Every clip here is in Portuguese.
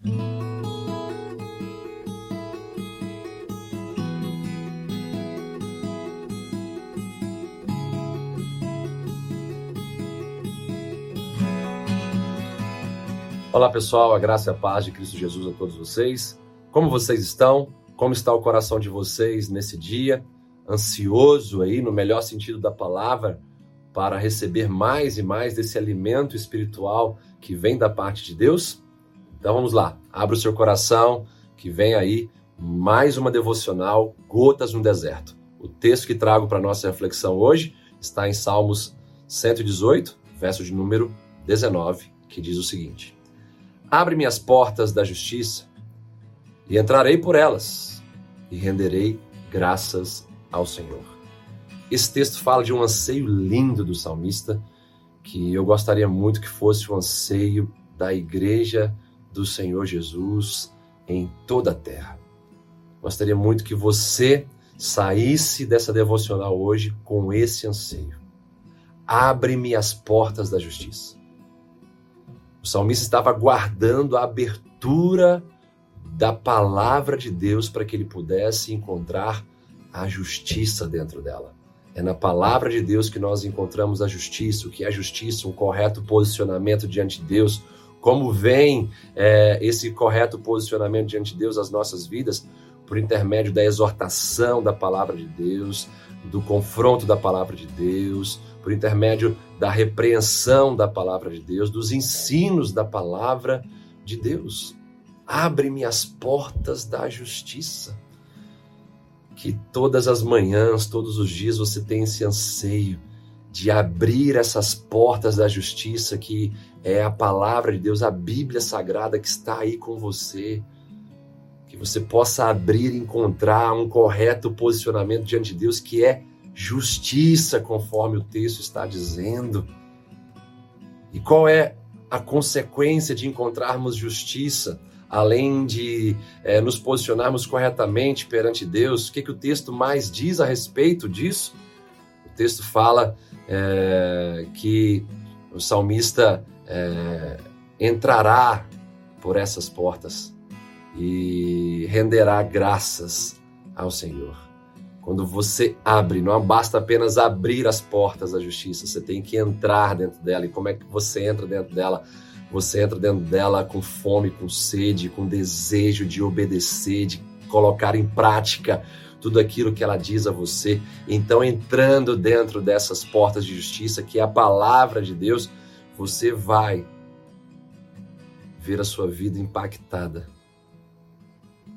Olá pessoal, a graça e a paz de Cristo Jesus a todos vocês. Como vocês estão? Como está o coração de vocês nesse dia? Ansioso aí, no melhor sentido da palavra, para receber mais e mais desse alimento espiritual que vem da parte de Deus? Então vamos lá, abra o seu coração, que vem aí mais uma devocional, Gotas no Deserto. O texto que trago para nossa reflexão hoje está em Salmos 118, verso de número 19, que diz o seguinte: Abre-me as portas da justiça, e entrarei por elas, e renderei graças ao Senhor. Esse texto fala de um anseio lindo do salmista, que eu gostaria muito que fosse o anseio da igreja do Senhor Jesus em toda a terra. Gostaria muito que você saísse dessa devocional hoje com esse anseio. Abre-me as portas da justiça. O salmista estava guardando a abertura da palavra de Deus para que ele pudesse encontrar a justiça dentro dela. É na palavra de Deus que nós encontramos a justiça, o que é justiça, um correto posicionamento diante de Deus, como vem é, esse correto posicionamento diante de Deus às nossas vidas, por intermédio da exortação da palavra de Deus, do confronto da palavra de Deus, por intermédio da repreensão da palavra de Deus, dos ensinos da palavra de Deus. Abre-me as portas da justiça. Que todas as manhãs, todos os dias você tenha esse anseio de abrir essas portas da justiça, que é a palavra de Deus, a Bíblia Sagrada que está aí com você. Que você possa abrir e encontrar um correto posicionamento diante de Deus, que é justiça, conforme o texto está dizendo. E qual é a consequência de encontrarmos justiça, além de é, nos posicionarmos corretamente perante Deus? O que, que o texto mais diz a respeito disso? O texto fala é, que o salmista é, entrará por essas portas e renderá graças ao Senhor. Quando você abre, não basta apenas abrir as portas da justiça, você tem que entrar dentro dela. E como é que você entra dentro dela? Você entra dentro dela com fome, com sede, com desejo de obedecer, de colocar em prática tudo aquilo que ela diz a você. Então, entrando dentro dessas portas de justiça, que é a palavra de Deus, você vai ver a sua vida impactada.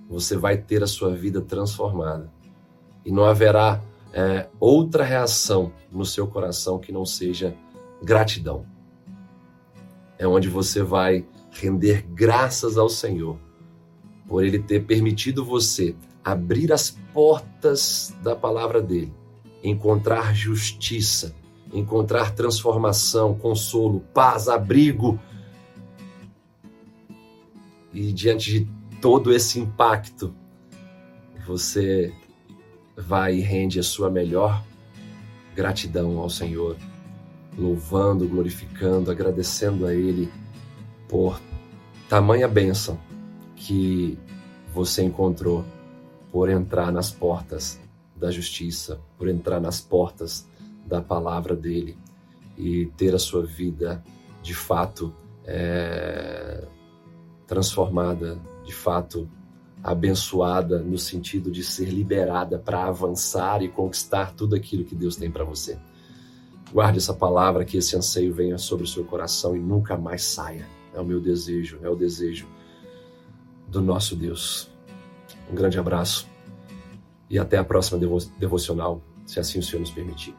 Você vai ter a sua vida transformada e não haverá é, outra reação no seu coração que não seja gratidão. É onde você vai render graças ao Senhor por Ele ter permitido você abrir as portas da palavra dele, encontrar justiça, encontrar transformação, consolo, paz, abrigo. E diante de todo esse impacto, você vai e rende a sua melhor gratidão ao Senhor, louvando, glorificando, agradecendo a Ele por tamanha bênção que você encontrou por entrar nas portas da justiça, por entrar nas portas da palavra dele e ter a sua vida de fato é, transformada, de fato abençoada no sentido de ser liberada para avançar e conquistar tudo aquilo que Deus tem para você. Guarde essa palavra, que esse anseio venha sobre o seu coração e nunca mais saia. É o meu desejo, é o desejo do nosso Deus. Um grande abraço e até a próxima devo devocional, se assim o Senhor nos permitir.